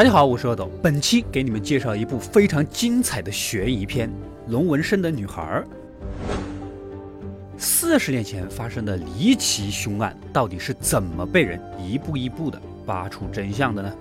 大家好，我是阿斗，本期给你们介绍一部非常精彩的悬疑片《龙纹身的女孩》。四十年前发生的离奇凶案，到底是怎么被人一步一步的扒出真相的呢？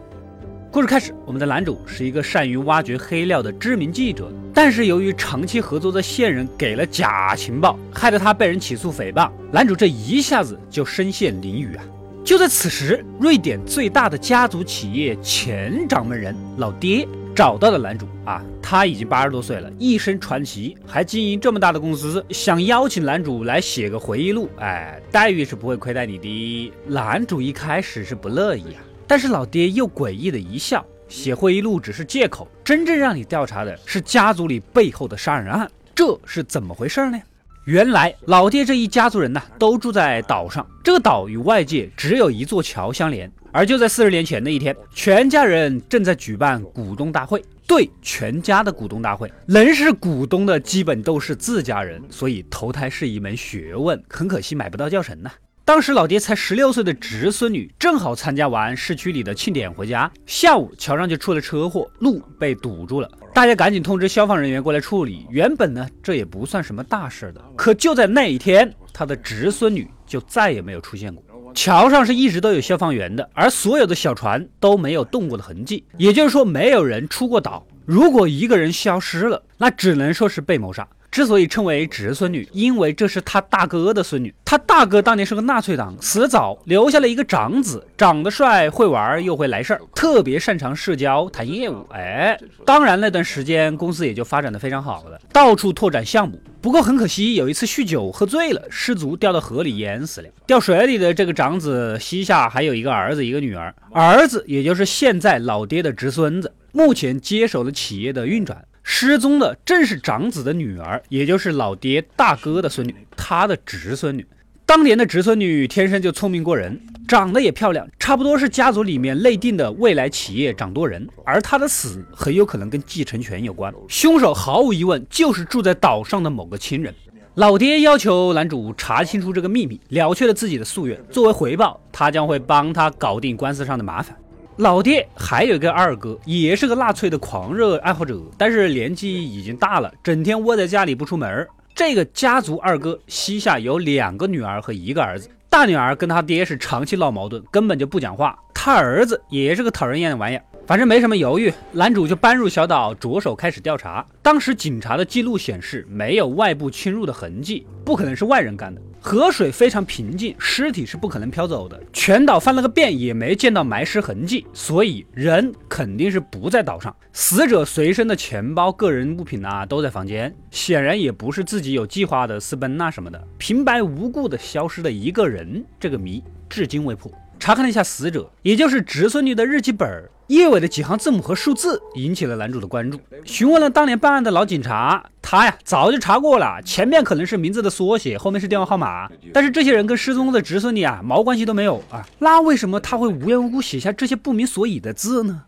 故事开始，我们的男主是一个善于挖掘黑料的知名记者，但是由于长期合作的线人给了假情报，害得他被人起诉诽谤，男主这一下子就身陷囹圄啊！就在此时，瑞典最大的家族企业前掌门人老爹找到了男主啊，他已经八十多岁了，一身传奇，还经营这么大的公司，想邀请男主来写个回忆录，哎，待遇是不会亏待你的。男主一开始是不乐意啊，但是老爹又诡异的一笑，写回忆录只是借口，真正让你调查的是家族里背后的杀人案，这是怎么回事呢？原来老爹这一家族人呢，都住在岛上。这个岛与外界只有一座桥相连。而就在四十年前的一天，全家人正在举办股东大会。对，全家的股东大会，能是股东的基本都是自家人，所以投胎是一门学问。很可惜买不到教程呢。当时老爹才十六岁的侄孙女正好参加完市区里的庆典回家，下午桥上就出了车祸，路被堵住了。大家赶紧通知消防人员过来处理。原本呢，这也不算什么大事的。可就在那一天，他的侄孙女就再也没有出现过。桥上是一直都有消防员的，而所有的小船都没有动过的痕迹，也就是说，没有人出过岛。如果一个人消失了，那只能说是被谋杀。之所以称为侄孙女，因为这是他大哥的孙女。他大哥当年是个纳粹党，死早，留下了一个长子，长得帅，会玩又会来事儿，特别擅长社交谈业务。哎，当然那段时间公司也就发展的非常好了，到处拓展项目。不过很可惜，有一次酗酒喝醉了，失足掉到河里淹死了。掉水里的这个长子膝下还有一个儿子，一个女儿。儿子也就是现在老爹的侄孙子，目前接手了企业的运转。失踪的正是长子的女儿，也就是老爹大哥的孙女，他的侄孙女。当年的侄孙女天生就聪明过人，长得也漂亮，差不多是家族里面内定的未来企业掌舵人。而她的死很有可能跟继承权有关，凶手毫无疑问就是住在岛上的某个亲人。老爹要求男主查清楚这个秘密，了却了自己的夙愿。作为回报，他将会帮他搞定官司上的麻烦。老爹还有一个二哥，也是个纳粹的狂热爱好者，但是年纪已经大了，整天窝在家里不出门。这个家族二哥膝下有两个女儿和一个儿子，大女儿跟他爹是长期闹矛盾，根本就不讲话。他儿子也是个讨人厌的玩意儿。反正没什么犹豫，男主就搬入小岛，着手开始调查。当时警察的记录显示，没有外部侵入的痕迹，不可能是外人干的。河水非常平静，尸体是不可能飘走的。全岛翻了个遍，也没见到埋尸痕迹，所以人肯定是不在岛上。死者随身的钱包、个人物品啊，都在房间，显然也不是自己有计划的私奔呐什么的。平白无故的消失的一个人，这个谜至今未破。查看了一下死者，也就是侄孙女的日记本儿，页尾的几行字母和数字引起了男主的关注。询问了当年办案的老警察，他呀早就查过了，前面可能是名字的缩写，后面是电话号码，但是这些人跟失踪的侄孙女啊毛关系都没有啊，那为什么他会无缘无故写下这些不明所以的字呢？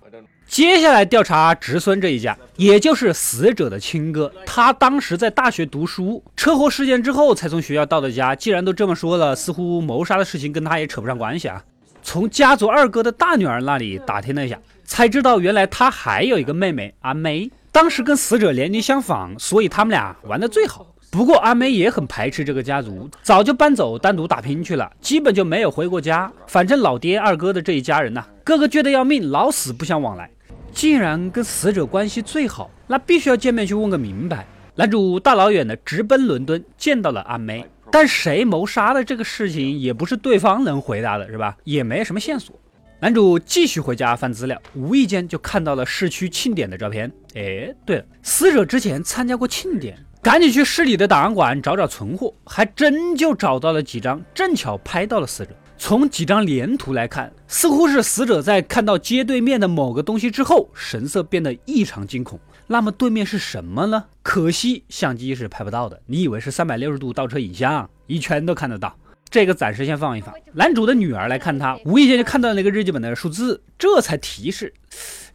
接下来调查侄孙这一家，也就是死者的亲哥，他当时在大学读书，车祸事件之后才从学校到的家。既然都这么说了，似乎谋杀的事情跟他也扯不上关系啊。从家族二哥的大女儿那里打听了一下，才知道原来他还有一个妹妹阿梅，当时跟死者年龄相仿，所以他们俩玩的最好。不过阿梅也很排斥这个家族，早就搬走单独打拼去了，基本就没有回过家。反正老爹二哥的这一家人呐，个个倔得要命，老死不相往来。既然跟死者关系最好，那必须要见面去问个明白。男主大老远的直奔伦敦，见到了阿梅。但谁谋杀的这个事情也不是对方能回答的，是吧？也没什么线索。男主继续回家翻资料，无意间就看到了市区庆典的照片。哎，对了，死者之前参加过庆典，赶紧去市里的档案馆找找存货，还真就找到了几张，正巧拍到了死者。从几张连图来看，似乎是死者在看到街对面的某个东西之后，神色变得异常惊恐。那么对面是什么呢？可惜相机是拍不到的。你以为是三百六十度倒车影像，一圈都看得到。这个暂时先放一放。男主的女儿来看他，无意间就看到了那个日记本的数字，这才提示，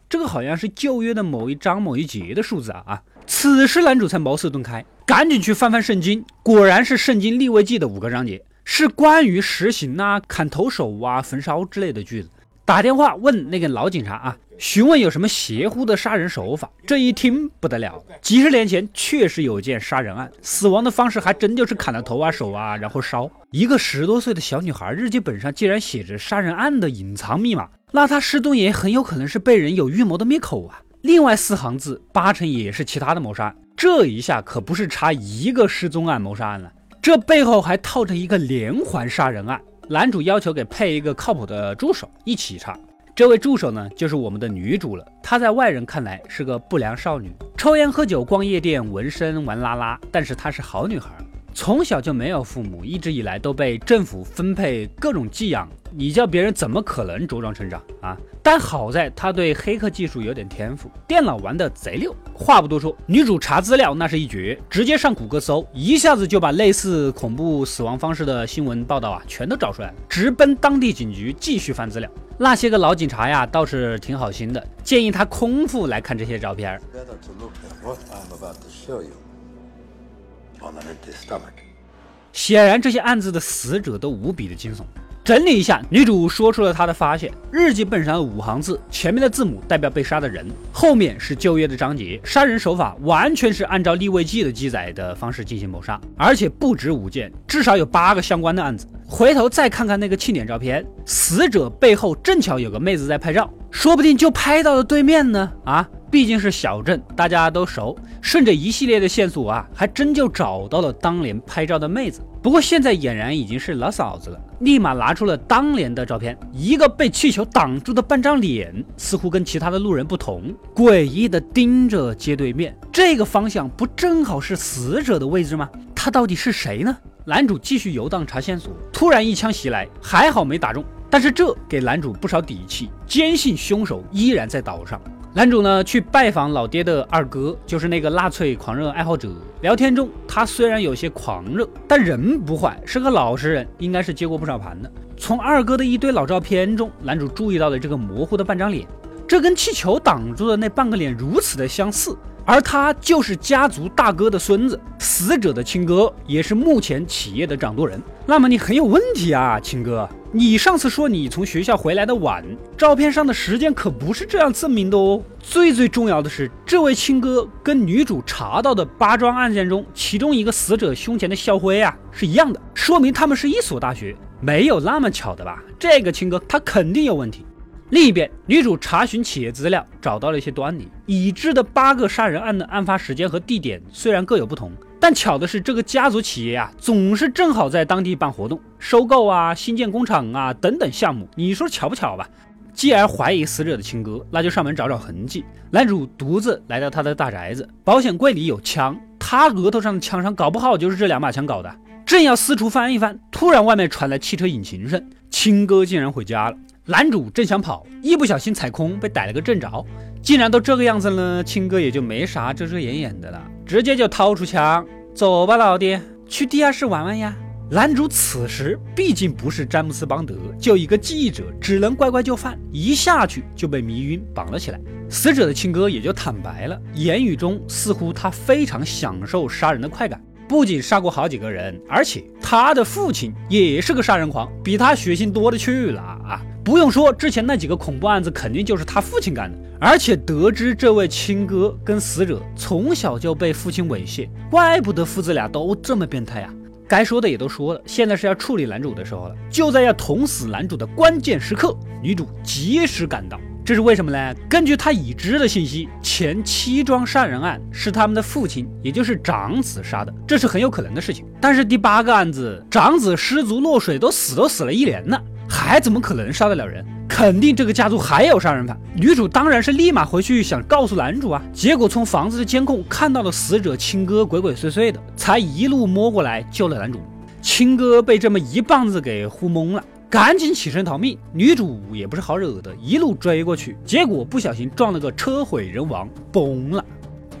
这个好像是旧约的某一章某一节的数字啊啊！此时男主才茅塞顿开，赶紧去翻翻圣经，果然是圣经立位记的五个章节，是关于实行啊、砍头手啊、焚烧之类的句子。打电话问那个老警察啊，询问有什么邪乎的杀人手法。这一听不得了，几十年前确实有件杀人案，死亡的方式还真就是砍了头啊手啊，然后烧。一个十多岁的小女孩日记本上竟然写着杀人案的隐藏密码，那她失踪也很有可能是被人有预谋的灭口啊。另外四行字八成也是其他的谋杀案。这一下可不是查一个失踪案谋杀案了，这背后还套着一个连环杀人案。男主要求给配一个靠谱的助手一起查。这位助手呢，就是我们的女主了。她在外人看来是个不良少女，抽烟喝酒、逛夜店、纹身、玩拉拉。但是她是好女孩，从小就没有父母，一直以来都被政府分配各种寄养。你叫别人怎么可能茁壮成长啊？但好在他对黑客技术有点天赋，电脑玩的贼溜。话不多说，女主查资料那是一绝，直接上谷歌搜，一下子就把类似恐怖死亡方式的新闻报道啊，全都找出来了，直奔当地警局继续翻资料。那些个老警察呀，倒是挺好心的，建议他空腹来看这些照片。显然，这些案子的死者都无比的惊悚。整理一下，女主说出了她的发现：日记本上的五行字，前面的字母代表被杀的人，后面是就业的章节。杀人手法完全是按照立位记的记载的方式进行谋杀，而且不止五件，至少有八个相关的案子。回头再看看那个庆典照片，死者背后正巧有个妹子在拍照，说不定就拍到了对面呢。啊！毕竟是小镇，大家都熟。顺着一系列的线索啊，还真就找到了当年拍照的妹子。不过现在俨然已经是老嫂子了，立马拿出了当年的照片。一个被气球挡住的半张脸，似乎跟其他的路人不同，诡异的盯着街对面。这个方向不正好是死者的位置吗？他到底是谁呢？男主继续游荡查线索，突然一枪袭来，还好没打中。但是这给男主不少底气，坚信凶手依然在岛上。男主呢去拜访老爹的二哥，就是那个纳粹狂热爱好者。聊天中，他虽然有些狂热，但人不坏，是个老实人，应该是接过不少盘的。从二哥的一堆老照片中，男主注意到了这个模糊的半张脸，这跟气球挡住的那半个脸如此的相似。而他就是家族大哥的孙子，死者的亲哥，也是目前企业的掌舵人。那么你很有问题啊，亲哥！你上次说你从学校回来的晚，照片上的时间可不是这样证明的哦。最最重要的是，这位亲哥跟女主查到的八桩案件中其中一个死者胸前的校徽啊是一样的，说明他们是一所大学，没有那么巧的吧？这个亲哥他肯定有问题。另一边，女主查询企业资料，找到了一些端倪。已知的八个杀人案的案发时间和地点虽然各有不同，但巧的是，这个家族企业啊，总是正好在当地办活动、收购啊、新建工厂啊等等项目。你说巧不巧吧？既然怀疑死者的亲哥，那就上门找找痕迹。男主独自来到他的大宅子，保险柜里有枪，他额头上的枪伤搞不好就是这两把枪搞的。正要四处翻一翻，突然外面传来汽车引擎声，亲哥竟然回家了。男主正想跑，一不小心踩空，被逮了个正着。既然都这个样子了，亲哥也就没啥遮遮掩掩的了，直接就掏出枪，走吧，老爹，去地下室玩玩呀。男主此时毕竟不是詹姆斯邦德，就一个记者，只能乖乖就范，一下去就被迷晕，绑了起来。死者的亲哥也就坦白了，言语中似乎他非常享受杀人的快感。不仅杀过好几个人，而且他的父亲也是个杀人狂，比他血性多的去了啊！不用说，之前那几个恐怖案子肯定就是他父亲干的。而且得知这位亲哥跟死者从小就被父亲猥亵，怪不得父子俩都这么变态啊！该说的也都说了，现在是要处理男主的时候了。就在要捅死男主的关键时刻，女主及时赶到。这是为什么呢？根据他已知的信息，前七桩杀人案是他们的父亲，也就是长子杀的，这是很有可能的事情。但是第八个案子，长子失足落水，都死都死了一年了，还怎么可能杀得了人？肯定这个家族还有杀人犯。女主当然是立马回去想告诉男主啊，结果从房子的监控看到了死者亲哥鬼鬼祟祟的，才一路摸过来救了男主。亲哥被这么一棒子给呼懵了。赶紧起身逃命，女主也不是好惹的，一路追过去，结果不小心撞了个车毁人亡，崩了。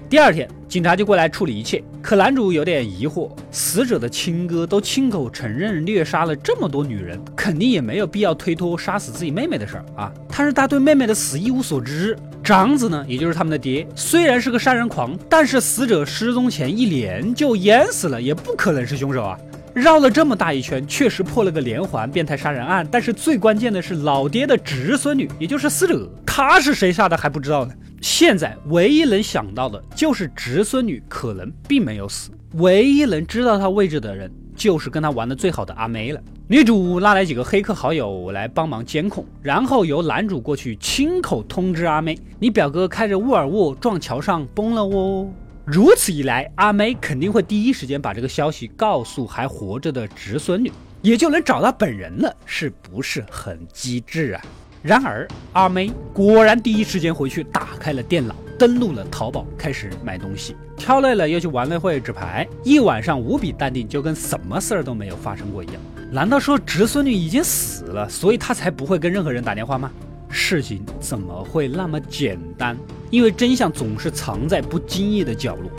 第二天，警察就过来处理一切，可男主有点疑惑，死者的亲哥都亲口承认虐杀了这么多女人，肯定也没有必要推脱杀死自己妹妹的事儿啊。但是他对妹妹的死一无所知，长子呢，也就是他们的爹，虽然是个杀人狂，但是死者失踪前一年就淹死了，也不可能是凶手啊。绕了这么大一圈，确实破了个连环变态杀人案。但是最关键的是，老爹的侄孙女，也就是死者，他是谁杀的还不知道呢。现在唯一能想到的就是侄孙女可能并没有死，唯一能知道她位置的人就是跟她玩的最好的阿梅了。女主拉来几个黑客好友来帮忙监控，然后由男主过去亲口通知阿梅：“你表哥开着沃尔沃撞桥上崩了哦。”如此一来，阿梅肯定会第一时间把这个消息告诉还活着的侄孙女，也就能找到本人了，是不是很机智啊？然而，阿梅果然第一时间回去打开了电脑，登录了淘宝，开始买东西。挑累了又去玩了会纸牌，一晚上无比淡定，就跟什么事儿都没有发生过一样。难道说侄孙女已经死了，所以他才不会跟任何人打电话吗？事情怎么会那么简单？因为真相总是藏在不经意的角落。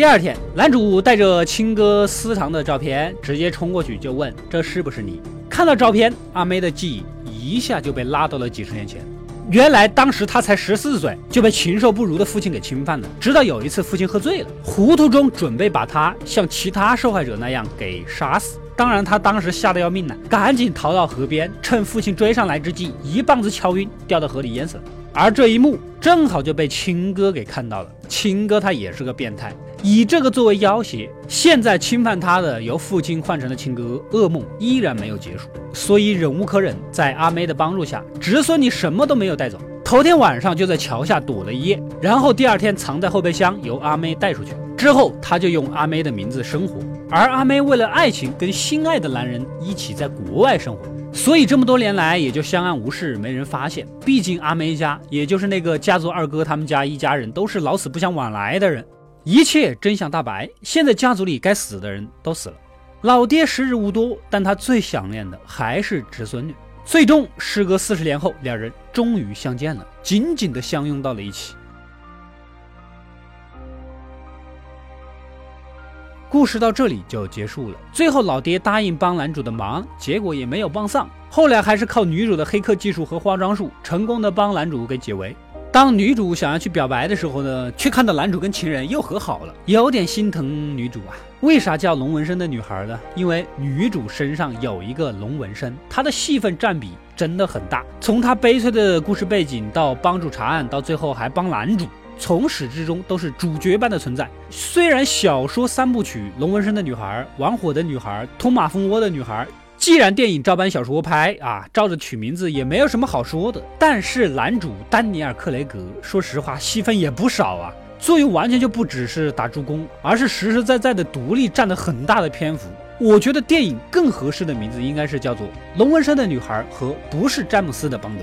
第二天，男主带着亲哥私藏的照片，直接冲过去就问：“这是不是你？”看到照片，阿妹的记忆一下就被拉到了几十年前。原来当时他才十四岁，就被禽兽不如的父亲给侵犯了。直到有一次父亲喝醉了，糊涂中准备把他像其他受害者那样给杀死。当然，他当时吓得要命了，赶紧逃到河边，趁父亲追上来之际，一棒子敲晕，掉到河里淹死了。而这一幕正好就被亲哥给看到了。亲哥他也是个变态。以这个作为要挟，现在侵犯他的由父亲换成了亲哥，噩梦依然没有结束，所以忍无可忍，在阿梅的帮助下，侄孙女什么都没有带走，头天晚上就在桥下躲了一夜，然后第二天藏在后备箱，由阿梅带出去，之后他就用阿梅的名字生活，而阿梅为了爱情跟心爱的男人一起在国外生活，所以这么多年来也就相安无事，没人发现，毕竟阿梅家也就是那个家族二哥他们家一家人都是老死不相往来的人。一切真相大白，现在家族里该死的人都死了，老爹时日无多，但他最想念的还是侄孙女。最终，时隔四十年后，两人终于相见了，紧紧的相拥到了一起。故事到这里就结束了。最后，老爹答应帮男主的忙，结果也没有帮上。后来还是靠女主的黑客技术和化妆术，成功的帮男主给解围。当女主想要去表白的时候呢，却看到男主跟情人又和好了，有点心疼女主啊。为啥叫龙纹身的女孩呢？因为女主身上有一个龙纹身，她的戏份占比真的很大。从她悲催的故事背景到帮助查案，到最后还帮男主，从始至终都是主角般的存在。虽然小说三部曲《龙纹身的女孩》《玩火的女孩》《通马蜂窝的女孩》。既然电影照搬小说拍啊，照着取名字也没有什么好说的。但是男主丹尼尔·克雷格，说实话戏份也不少啊，作用完全就不只是打助攻，而是实实在在的独立占了很大的篇幅。我觉得电影更合适的名字应该是叫做《龙纹身的女孩》和不是詹姆斯的邦德。